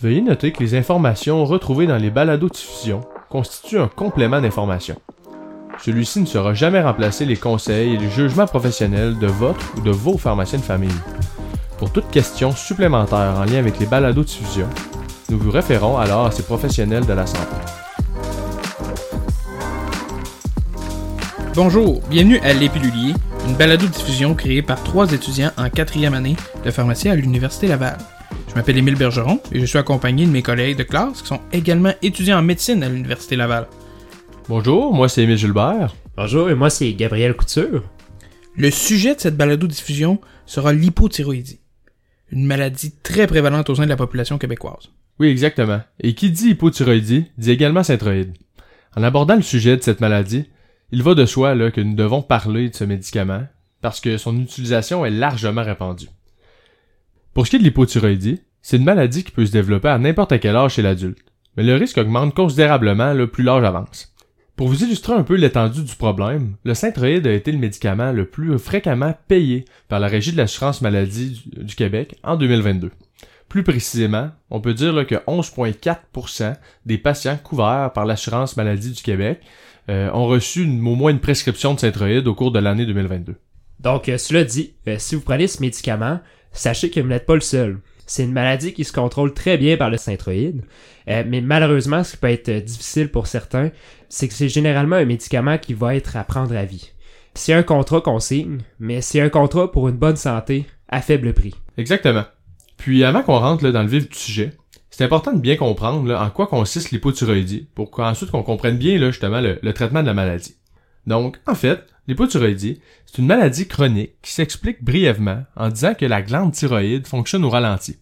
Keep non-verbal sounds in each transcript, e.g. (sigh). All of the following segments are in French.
Veuillez noter que les informations retrouvées dans les balados-diffusions constituent un complément d'information. Celui-ci ne sera jamais remplacer les conseils et les jugements professionnels de votre ou de vos pharmaciens de famille. Pour toute question supplémentaire en lien avec les balados-diffusions, nous vous référons alors à ces professionnels de la santé. Bonjour, bienvenue à L'Épilulier, une balado-diffusion créée par trois étudiants en quatrième année de pharmacie à l'Université Laval. Je m'appelle Émile Bergeron et je suis accompagné de mes collègues de classe qui sont également étudiants en médecine à l'Université Laval. Bonjour, moi c'est Émile Gilbert. Bonjour, et moi c'est Gabriel Couture. Le sujet de cette balado-diffusion sera l'hypothyroïdie, une maladie très prévalente au sein de la population québécoise. Oui, exactement. Et qui dit hypothyroïdie dit également synthroïde. En abordant le sujet de cette maladie, il va de soi là, que nous devons parler de ce médicament parce que son utilisation est largement répandue. Pour ce qui est de l'hypothyroïdie, c'est une maladie qui peut se développer à n'importe quel âge chez l'adulte, mais le risque augmente considérablement le plus l'âge avance. Pour vous illustrer un peu l'étendue du problème, le synthroïde a été le médicament le plus fréquemment payé par la Régie de l'assurance maladie du, Québec en 2022. Plus précisément, on peut dire que 11,4% des patients couverts par l'assurance maladie du Québec euh, ont reçu au moins une prescription de synthroïde au cours de l'année 2022. Donc, euh, cela dit, euh, si vous prenez ce médicament, sachez que vous n'êtes pas le seul. C'est une maladie qui se contrôle très bien par le synthroïde, euh, mais malheureusement, ce qui peut être euh, difficile pour certains, c'est que c'est généralement un médicament qui va être à prendre à vie. C'est un contrat qu'on signe, mais c'est un contrat pour une bonne santé à faible prix. Exactement. Puis avant qu'on rentre dans le vif du sujet, c'est important de bien comprendre en quoi consiste l'hypothyroïdie pour qu'ensuite qu'on comprenne bien là, justement le traitement de la maladie. Donc, en fait, l'hypothyroïdie, c'est une maladie chronique qui s'explique brièvement en disant que la glande thyroïde fonctionne au ralenti.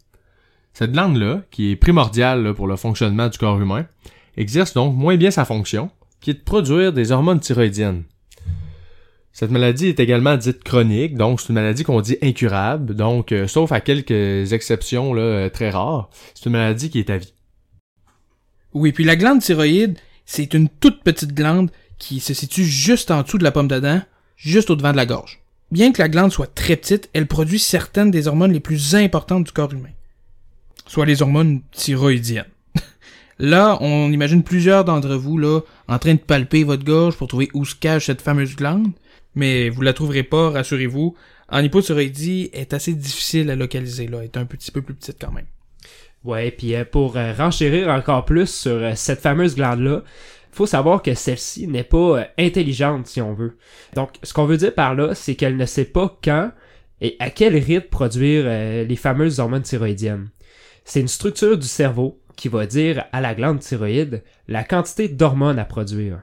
Cette glande-là, qui est primordiale pour le fonctionnement du corps humain, exerce donc moins bien sa fonction, qui est de produire des hormones thyroïdiennes. Cette maladie est également dite chronique, donc c'est une maladie qu'on dit incurable, donc euh, sauf à quelques exceptions euh, très rares, c'est une maladie qui est à vie. Oui, puis la glande thyroïde, c'est une toute petite glande qui se situe juste en dessous de la pomme d'Adam, juste au devant de la gorge. Bien que la glande soit très petite, elle produit certaines des hormones les plus importantes du corps humain, soit les hormones thyroïdiennes. (laughs) là, on imagine plusieurs d'entre vous là en train de palper votre gorge pour trouver où se cache cette fameuse glande, mais vous la trouverez pas, rassurez-vous. En hypothyroïdie, est assez difficile à localiser là, est un petit peu plus petite quand même. Ouais, puis euh, pour euh, renchérir encore plus sur euh, cette fameuse glande-là, faut savoir que celle-ci n'est pas euh, intelligente, si on veut. Donc, ce qu'on veut dire par là, c'est qu'elle ne sait pas quand et à quel rythme produire euh, les fameuses hormones thyroïdiennes. C'est une structure du cerveau qui va dire à la glande thyroïde la quantité d'hormones à produire.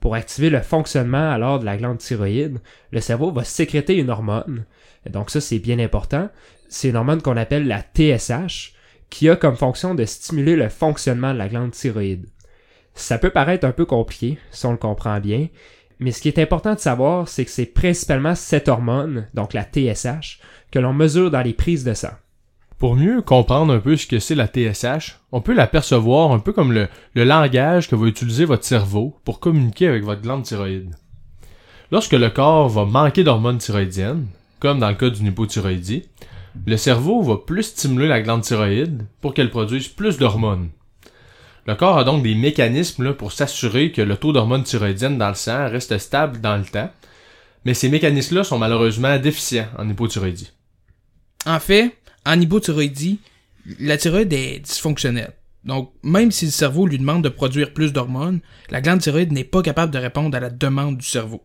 Pour activer le fonctionnement alors de la glande thyroïde, le cerveau va sécréter une hormone. Donc ça, c'est bien important. C'est une hormone qu'on appelle la TSH, qui a comme fonction de stimuler le fonctionnement de la glande thyroïde. Ça peut paraître un peu compliqué, si on le comprend bien, mais ce qui est important de savoir, c'est que c'est principalement cette hormone, donc la TSH, que l'on mesure dans les prises de sang. Pour mieux comprendre un peu ce que c'est la TSH, on peut l'apercevoir un peu comme le, le langage que va utiliser votre cerveau pour communiquer avec votre glande thyroïde. Lorsque le corps va manquer d'hormones thyroïdiennes, comme dans le cas d'une hypothyroïdie, le cerveau va plus stimuler la glande thyroïde pour qu'elle produise plus d'hormones. Le corps a donc des mécanismes pour s'assurer que le taux d'hormones thyroïdiennes dans le sang reste stable dans le temps, mais ces mécanismes-là sont malheureusement déficients en hypothyroïdie. En fait, en hypothyroïdie, la thyroïde est dysfonctionnelle. Donc, même si le cerveau lui demande de produire plus d'hormones, la glande thyroïde n'est pas capable de répondre à la demande du cerveau.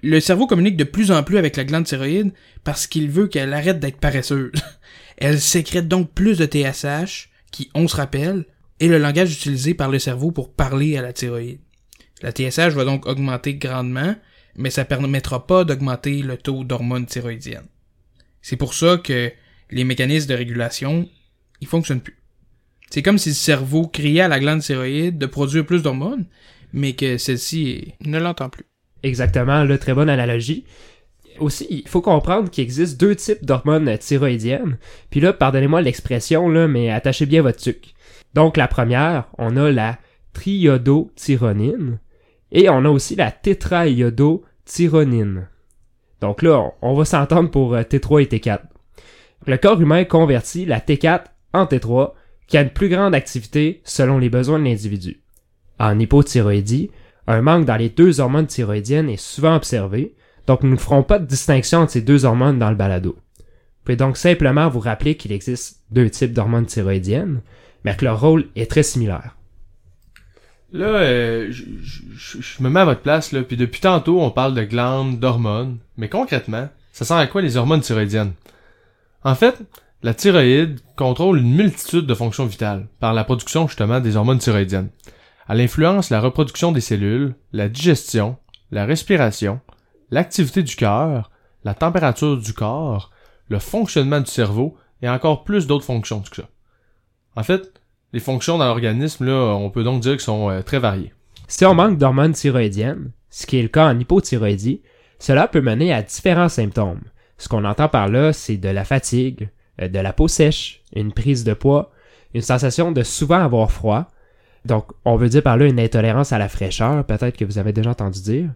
Le cerveau communique de plus en plus avec la glande thyroïde parce qu'il veut qu'elle arrête d'être paresseuse. (laughs) Elle sécrète donc plus de TSH, qui, on se rappelle, est le langage utilisé par le cerveau pour parler à la thyroïde. La TSH va donc augmenter grandement, mais ça permettra pas d'augmenter le taux d'hormones thyroïdiennes. C'est pour ça que les mécanismes de régulation, ils fonctionnent plus. C'est comme si le cerveau criait à la glande thyroïde de produire plus d'hormones, mais que celle-ci ne l'entend plus. Exactement, là, très bonne analogie. Aussi, il faut comprendre qu'il existe deux types d'hormones thyroïdiennes. Puis là, pardonnez-moi l'expression, là, mais attachez bien votre tuque. Donc, la première, on a la triiodothyronine et on a aussi la tétraïodothyronine. Donc là, on, on va s'entendre pour euh, T3 et T4. Le corps humain convertit la T4 en T3, qui a une plus grande activité selon les besoins de l'individu. En hypothyroïdie, un manque dans les deux hormones thyroïdiennes est souvent observé, donc nous ne ferons pas de distinction entre ces deux hormones dans le balado. Vous pouvez donc simplement vous rappeler qu'il existe deux types d'hormones thyroïdiennes, mais que leur rôle est très similaire. Là, euh, je, me mets à votre place, là, puis depuis tantôt, on parle de glandes, d'hormones, mais concrètement, ça sert à quoi les hormones thyroïdiennes? En fait, la thyroïde contrôle une multitude de fonctions vitales par la production justement des hormones thyroïdiennes. Elle influence la reproduction des cellules, la digestion, la respiration, l'activité du cœur, la température du corps, le fonctionnement du cerveau et encore plus d'autres fonctions que ça. En fait, les fonctions dans l'organisme, là, on peut donc dire qu'elles sont euh, très variées. Si on manque d'hormones thyroïdiennes, ce qui est le cas en hypothyroïdie, cela peut mener à différents symptômes. Ce qu'on entend par là, c'est de la fatigue, euh, de la peau sèche, une prise de poids, une sensation de souvent avoir froid. Donc, on veut dire par là une intolérance à la fraîcheur, peut-être que vous avez déjà entendu dire,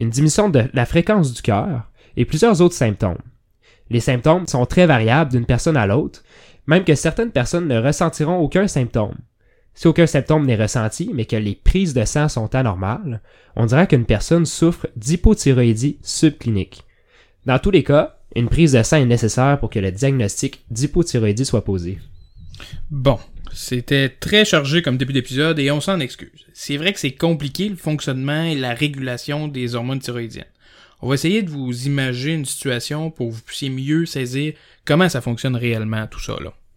une diminution de la fréquence du cœur et plusieurs autres symptômes. Les symptômes sont très variables d'une personne à l'autre, même que certaines personnes ne ressentiront aucun symptôme. Si aucun symptôme n'est ressenti, mais que les prises de sang sont anormales, on dirait qu'une personne souffre d'hypothyroïdie subclinique. Dans tous les cas, une prise de sang est nécessaire pour que le diagnostic d'hypothyroïdie soit posé. Bon, c'était très chargé comme début d'épisode et on s'en excuse. C'est vrai que c'est compliqué le fonctionnement et la régulation des hormones thyroïdiennes. On va essayer de vous imaginer une situation pour que vous puissiez mieux saisir comment ça fonctionne réellement tout ça.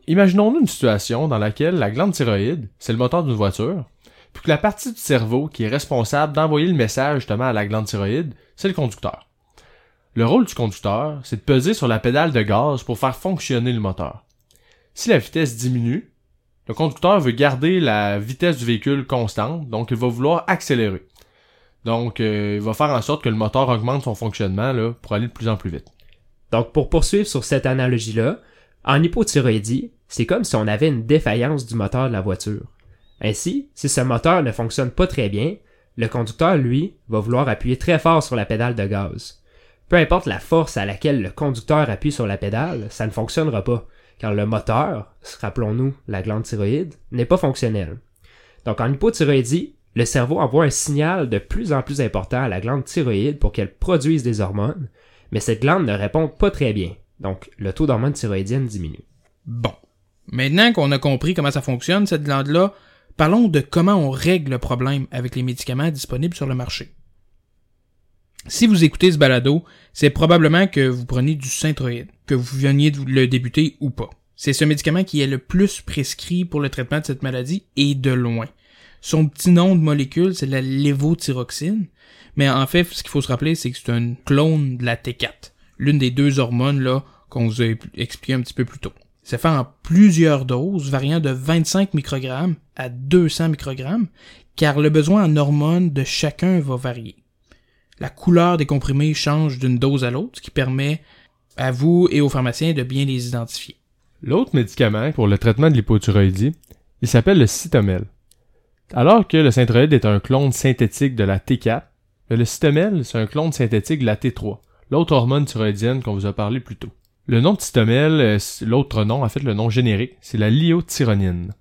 Imaginons-nous une situation dans laquelle la glande thyroïde, c'est le moteur d'une voiture, puis que la partie du cerveau qui est responsable d'envoyer le message justement à la glande thyroïde, c'est le conducteur. Le rôle du conducteur, c'est de peser sur la pédale de gaz pour faire fonctionner le moteur. Si la vitesse diminue, le conducteur veut garder la vitesse du véhicule constante, donc il va vouloir accélérer. Donc, euh, il va faire en sorte que le moteur augmente son fonctionnement pour aller de plus en plus vite. Donc, pour poursuivre sur cette analogie-là, en hypothyroïdie, c'est comme si on avait une défaillance du moteur de la voiture. Ainsi, si ce moteur ne fonctionne pas très bien, le conducteur, lui, va vouloir appuyer très fort sur la pédale de gaz. Peu importe la force à laquelle le conducteur appuie sur la pédale, ça ne fonctionnera pas, car le moteur, rappelons-nous la glande thyroïde, n'est pas fonctionnel. Donc en hypothyroïdie, le cerveau envoie un signal de plus en plus important à la glande thyroïde pour qu'elle produise des hormones, mais cette glande ne répond pas très bien. Donc le taux d'hormones thyroïdiennes diminue. Bon. Maintenant qu'on a compris comment ça fonctionne, cette glande-là, parlons de comment on règle le problème avec les médicaments disponibles sur le marché. Si vous écoutez ce balado, c'est probablement que vous prenez du synthroïde, que vous veniez de le débuter ou pas. C'est ce médicament qui est le plus prescrit pour le traitement de cette maladie et de loin. Son petit nom de molécule, c'est la lévothyroxine, mais en fait, ce qu'il faut se rappeler, c'est que c'est un clone de la T4, l'une des deux hormones là qu'on vous a expliqué un petit peu plus tôt. C'est fait en plusieurs doses, variant de 25 microgrammes à 200 microgrammes, car le besoin en hormones de chacun va varier. La couleur des comprimés change d'une dose à l'autre, ce qui permet à vous et aux pharmaciens de bien les identifier. L'autre médicament pour le traitement de l'hypothyroïdie, il s'appelle le cytomel. Alors que le synthroïde est un clone synthétique de la T4, le cytomel, c'est un clone synthétique de la T3, l'autre hormone thyroïdienne qu'on vous a parlé plus tôt. Le nom de cytomel, euh, l'autre nom, en fait le nom générique, c'est la lyotyronine.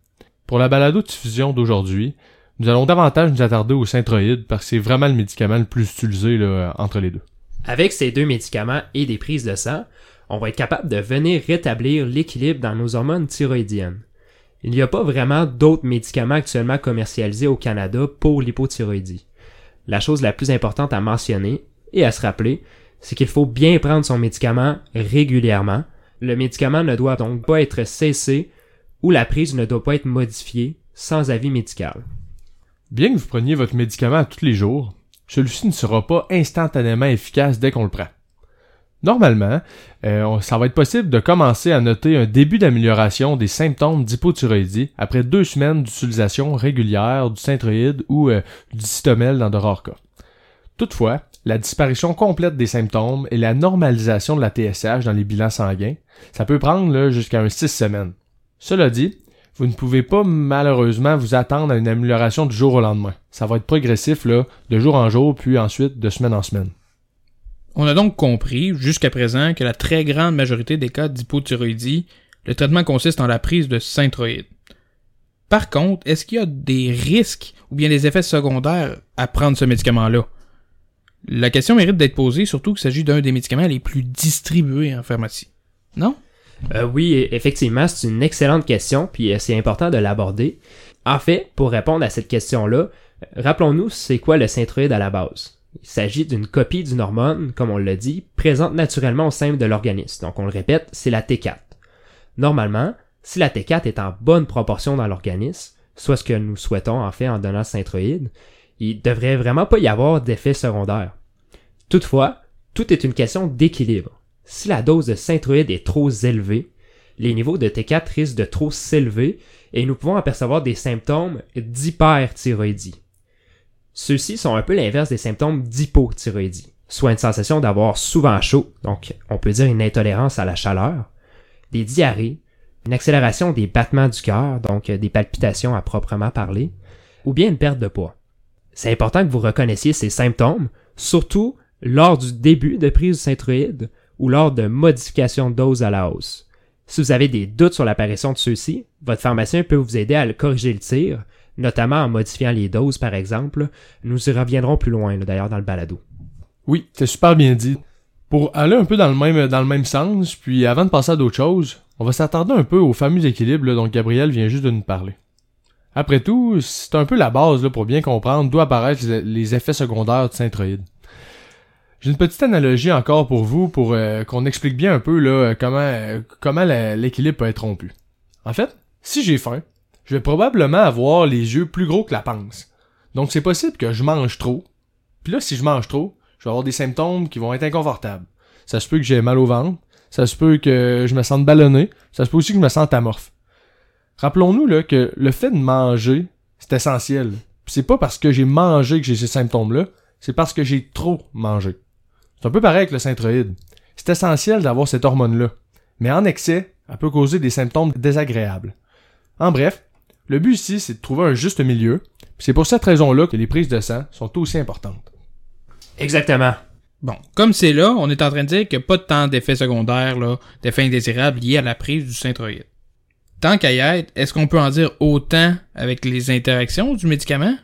Pour la balado diffusion d'aujourd'hui, nous allons davantage nous attarder au synthroïde parce que c'est vraiment le médicament le plus utilisé entre les deux. Avec ces deux médicaments et des prises de sang, on va être capable de venir rétablir l'équilibre dans nos hormones thyroïdiennes. Il n'y a pas vraiment d'autres médicaments actuellement commercialisés au Canada pour l'hypothyroïdie. La chose la plus importante à mentionner et à se rappeler, c'est qu'il faut bien prendre son médicament régulièrement. Le médicament ne doit donc pas être cessé ou la prise ne doit pas être modifiée sans avis médical. Bien que vous preniez votre médicament tous les jours, celui-ci ne sera pas instantanément efficace dès qu'on le prend. Normalement, euh, ça va être possible de commencer à noter un début d'amélioration des symptômes d'hypothyroïdie après deux semaines d'utilisation régulière du synthroïde ou euh, du cytomel cas. Toutefois, la disparition complète des symptômes et la normalisation de la TSH dans les bilans sanguins, ça peut prendre jusqu'à un 6 semaines. Cela dit, vous ne pouvez pas malheureusement vous attendre à une amélioration du jour au lendemain. Ça va être progressif là, de jour en jour, puis ensuite de semaine en semaine. On a donc compris, jusqu'à présent, que la très grande majorité des cas d'hypothyroïdie, le traitement consiste en la prise de synthroïde. Par contre, est-ce qu'il y a des risques ou bien des effets secondaires à prendre ce médicament-là? La question mérite d'être posée, surtout qu'il s'agit d'un des médicaments les plus distribués en pharmacie. Non? Euh, oui, effectivement, c'est une excellente question, puis euh, c'est important de l'aborder. En fait, pour répondre à cette question-là, euh, rappelons-nous c'est quoi le synthroïde à la base. Il s'agit d'une copie d'une hormone, comme on l'a dit, présente naturellement au sein de l'organisme. Donc on le répète, c'est la T4. Normalement, si la T4 est en bonne proportion dans l'organisme, soit ce que nous souhaitons en fait en donnant synthroïde, il devrait vraiment pas y avoir d'effet secondaire. Toutefois, tout est une question d'équilibre. Si la dose de synthroïde est trop élevée, les niveaux de T4 risquent de trop s'élever et nous pouvons apercevoir des symptômes d'hyperthyroïdie. Ceux-ci sont un peu l'inverse des symptômes d'hypothyroïdie, soit une sensation d'avoir souvent chaud, donc on peut dire une intolérance à la chaleur, des diarrhées, une accélération des battements du cœur, donc des palpitations à proprement parler, ou bien une perte de poids. C'est important que vous reconnaissiez ces symptômes, surtout lors du début de prise du synthroïde ou lors de modifications de dose à la hausse. Si vous avez des doutes sur l'apparition de ceux-ci, votre pharmacien peut vous aider à corriger le tir, notamment en modifiant les doses par exemple. Nous y reviendrons plus loin d'ailleurs dans le balado. Oui, c'est super bien dit. Pour aller un peu dans le même dans le même sens, puis avant de passer à d'autres choses, on va s'attarder un peu au fameux équilibre dont Gabriel vient juste de nous parler. Après tout, c'est un peu la base là, pour bien comprendre d'où apparaissent les effets secondaires du synthroïde. J'ai une petite analogie encore pour vous pour euh, qu'on explique bien un peu là comment euh, comment l'équilibre peut être rompu. En fait, si j'ai faim, je vais probablement avoir les yeux plus gros que la panse. Donc c'est possible que je mange trop. Puis là si je mange trop, je vais avoir des symptômes qui vont être inconfortables. Ça se peut que j'ai mal au ventre, ça se peut que je me sente ballonné, ça se peut aussi que je me sente amorphe. Rappelons-nous là que le fait de manger, c'est essentiel. C'est pas parce que j'ai mangé que j'ai ces symptômes-là, c'est parce que j'ai trop mangé. C'est un peu pareil avec le synthroïde. C'est essentiel d'avoir cette hormone-là. Mais en excès, elle peut causer des symptômes désagréables. En bref, le but ici, c'est de trouver un juste milieu. C'est pour cette raison-là que les prises de sang sont aussi importantes. Exactement. Bon, comme c'est là, on est en train de dire qu'il n'y a pas de tant d'effets secondaires, là, d'effets indésirables liés à la prise du synthroïde. Tant qu'à y être, est-ce qu'on peut en dire autant avec les interactions du médicament?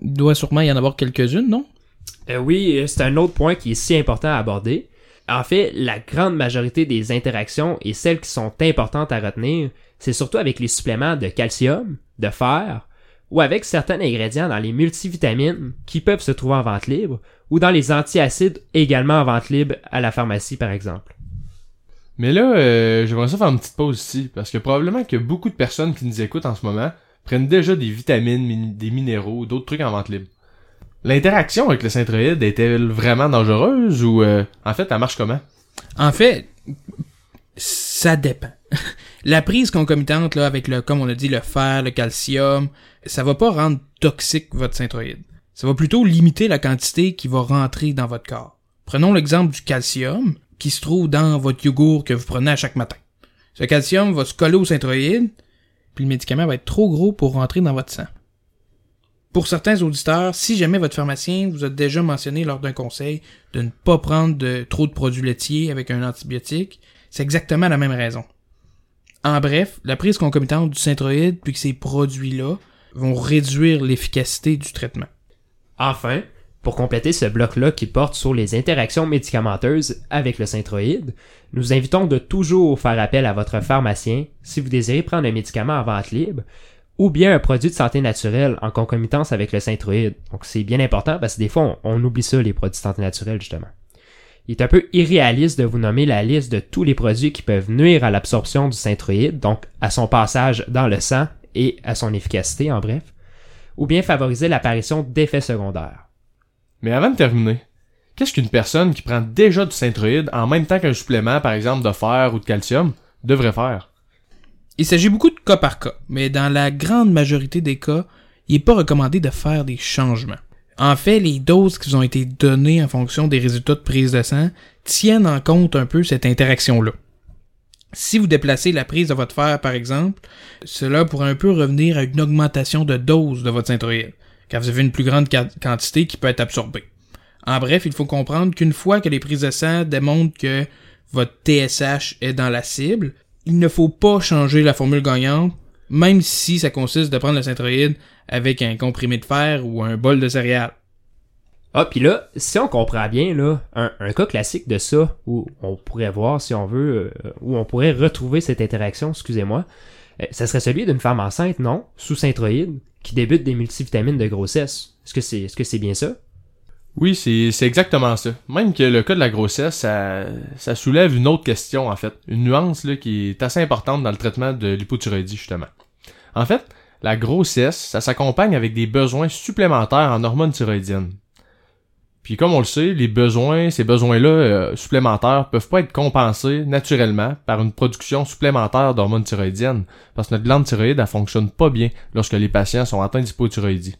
Il doit sûrement y en avoir quelques-unes, non? Euh, oui, c'est un autre point qui est si important à aborder. En fait, la grande majorité des interactions et celles qui sont importantes à retenir, c'est surtout avec les suppléments de calcium, de fer, ou avec certains ingrédients dans les multivitamines qui peuvent se trouver en vente libre, ou dans les antiacides également en vente libre à la pharmacie par exemple. Mais là, euh, j'aimerais ça faire une petite pause ici, parce que probablement que beaucoup de personnes qui nous écoutent en ce moment prennent déjà des vitamines, des minéraux, d'autres trucs en vente libre. L'interaction avec le synthroïde est-elle vraiment dangereuse ou euh, en fait elle marche comment? En fait, ça dépend. (laughs) La prise concomitante là avec le comme on a dit le fer, le calcium, ça va pas rendre toxique votre synthroïde. Ça va plutôt limiter la quantité qui va rentrer dans votre corps. Prenons l'exemple du calcium qui se trouve dans votre yogourt que vous prenez à chaque matin. Ce calcium va se coller au synthroïde, puis le médicament va être trop gros pour rentrer dans votre sang. Pour certains auditeurs, si jamais votre pharmacien vous a déjà mentionné lors d'un conseil de ne pas prendre trop de produits laitiers avec un antibiotique, c'est exactement la même raison. En bref, la prise concomitante du synthroïde puis que ces produits-là vont réduire l'efficacité du traitement. Enfin, pour compléter ce bloc-là qui porte sur les interactions médicamenteuses avec le synthroïde, nous invitons de toujours faire appel à votre pharmacien si vous désirez prendre un médicament en vente libre ou bien un produit de santé naturelle en concomitance avec le synthroïde. Donc c'est bien important parce que des fois on, oublie ça les produits de santé naturelle justement. Il est un peu irréaliste de vous nommer la liste de tous les produits qui peuvent nuire à l'absorption du synthroïde, donc à son passage dans le sang et à son efficacité en bref, ou bien favoriser l'apparition d'effets secondaires. Mais avant de terminer, qu'est-ce qu'une personne qui prend déjà du synthroïde en même temps qu'un supplément, par exemple de fer ou de calcium, devrait faire? Il s'agit beaucoup de cas par cas, mais dans la grande majorité des cas, il n'est pas recommandé de faire des changements. En fait, les doses qui ont été données en fonction des résultats de prise de sang tiennent en compte un peu cette interaction-là. Si vous déplacez la prise de votre fer, par exemple, cela pourrait un peu revenir à une augmentation de dose de votre synthroïde, car vous avez une plus grande quantité qui peut être absorbée. En bref, il faut comprendre qu'une fois que les prises de sang démontrent que votre TSH est dans la cible, il ne faut pas changer la formule gagnante même si ça consiste de prendre le synthroïde avec un comprimé de fer ou un bol de céréales. Ah, puis là, si on comprend bien, là, un, cas classique de ça, où on pourrait voir, si on veut, euh, où on pourrait retrouver cette interaction, excusez-moi, euh, ça serait celui d'une femme enceinte, non, sous synthroïde, qui débute des multivitamines de grossesse. Est-ce que c'est bien ça? Oui, c'est exactement ça. Même que le cas de la grossesse, ça, ça soulève une autre question, en fait. Une nuance là, qui est assez importante dans le traitement de l'hypothyroïdie, justement. En fait, la grossesse, ça s'accompagne avec des besoins supplémentaires en hormones thyroïdiennes. Puis comme on le sait, les besoins, ces besoins-là euh, supplémentaires peuvent pas être compensés naturellement par une production supplémentaire d'hormones thyroïdiennes, parce que notre glande thyroïde, elle fonctionne pas bien lorsque les patients sont atteints d'hypothyroïdie.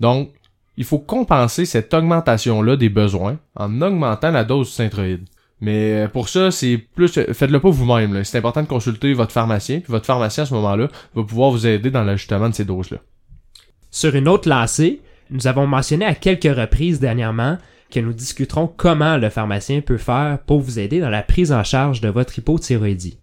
Donc, il faut compenser cette augmentation-là des besoins en augmentant la dose de synthroïde. Mais euh, pour ça, c'est plus euh, faites-le pas vous-même. C'est important de consulter votre pharmacien, puis votre pharmacien à ce moment-là va pouvoir vous aider dans l'ajustement de ces doses-là. Sur une autre lancée, nous avons mentionné à quelques reprises dernièrement que nous discuterons comment le pharmacien peut faire pour vous aider dans la prise en charge de votre hypothyroïdie.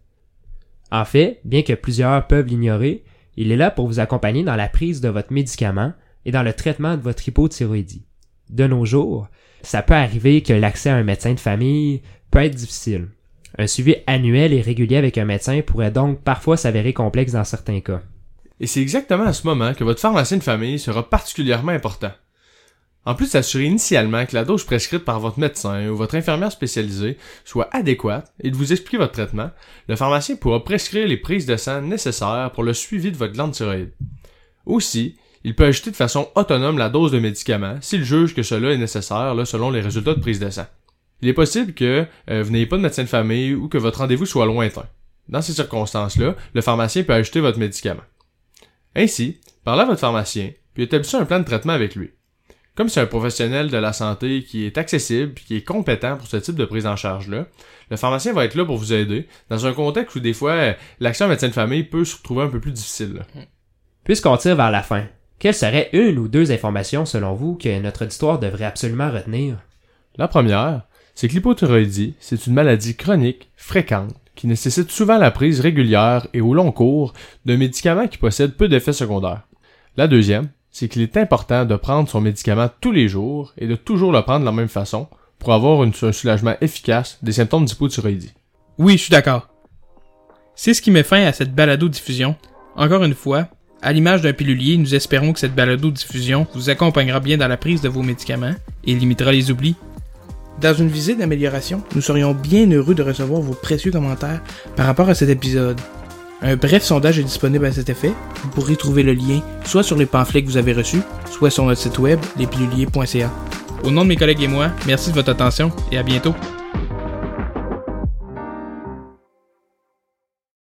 En fait, bien que plusieurs peuvent l'ignorer, il est là pour vous accompagner dans la prise de votre médicament et dans le traitement de votre hypothyroïdie. De nos jours, ça peut arriver que l'accès à un médecin de famille peut être difficile. Un suivi annuel et régulier avec un médecin pourrait donc parfois s'avérer complexe dans certains cas. Et c'est exactement à ce moment que votre pharmacien de famille sera particulièrement important. En plus d'assurer initialement que la dose prescrite par votre médecin ou votre infirmière spécialisée soit adéquate et de vous expliquer votre traitement, le pharmacien pourra prescrire les prises de sang nécessaires pour le suivi de votre glande thyroïde. Aussi, il peut ajouter de façon autonome la dose de médicaments s'il juge que cela est nécessaire selon les résultats de prise de sang. Il est possible que euh, vous n'ayez pas de médecin de famille ou que votre rendez-vous soit lointain. Dans ces circonstances-là, le pharmacien peut ajouter votre médicament. Ainsi, parlez à votre pharmacien, puis établissez un plan de traitement avec lui. Comme c'est un professionnel de la santé qui est accessible et qui est compétent pour ce type de prise en charge-là, le pharmacien va être là pour vous aider dans un contexte où des fois euh, l'action médecin de famille peut se retrouver un peu plus difficile. Puisqu'on tire vers la fin, quelles seraient une ou deux informations selon vous que notre auditoire devrait absolument retenir? La première, c'est que l'hypothyroïdie, c'est une maladie chronique, fréquente, qui nécessite souvent la prise régulière et au long cours de médicaments qui possèdent peu d'effets secondaires. La deuxième, c'est qu'il est important de prendre son médicament tous les jours et de toujours le prendre de la même façon pour avoir une- un soulagement efficace des symptômes d'hypothyroïdie. Oui, je suis d'accord. C'est ce qui met fin à cette balado-diffusion. Encore une fois, à l'image d'un pilulier, nous espérons que cette balado-diffusion vous accompagnera bien dans la prise de vos médicaments et limitera les oublis. Dans une visite d'amélioration, nous serions bien heureux de recevoir vos précieux commentaires par rapport à cet épisode. Un bref sondage est disponible à cet effet. Vous pourrez trouver le lien soit sur les pamphlets que vous avez reçus, soit sur notre site web, lespiluliers.ca. Au nom de mes collègues et moi, merci de votre attention et à bientôt.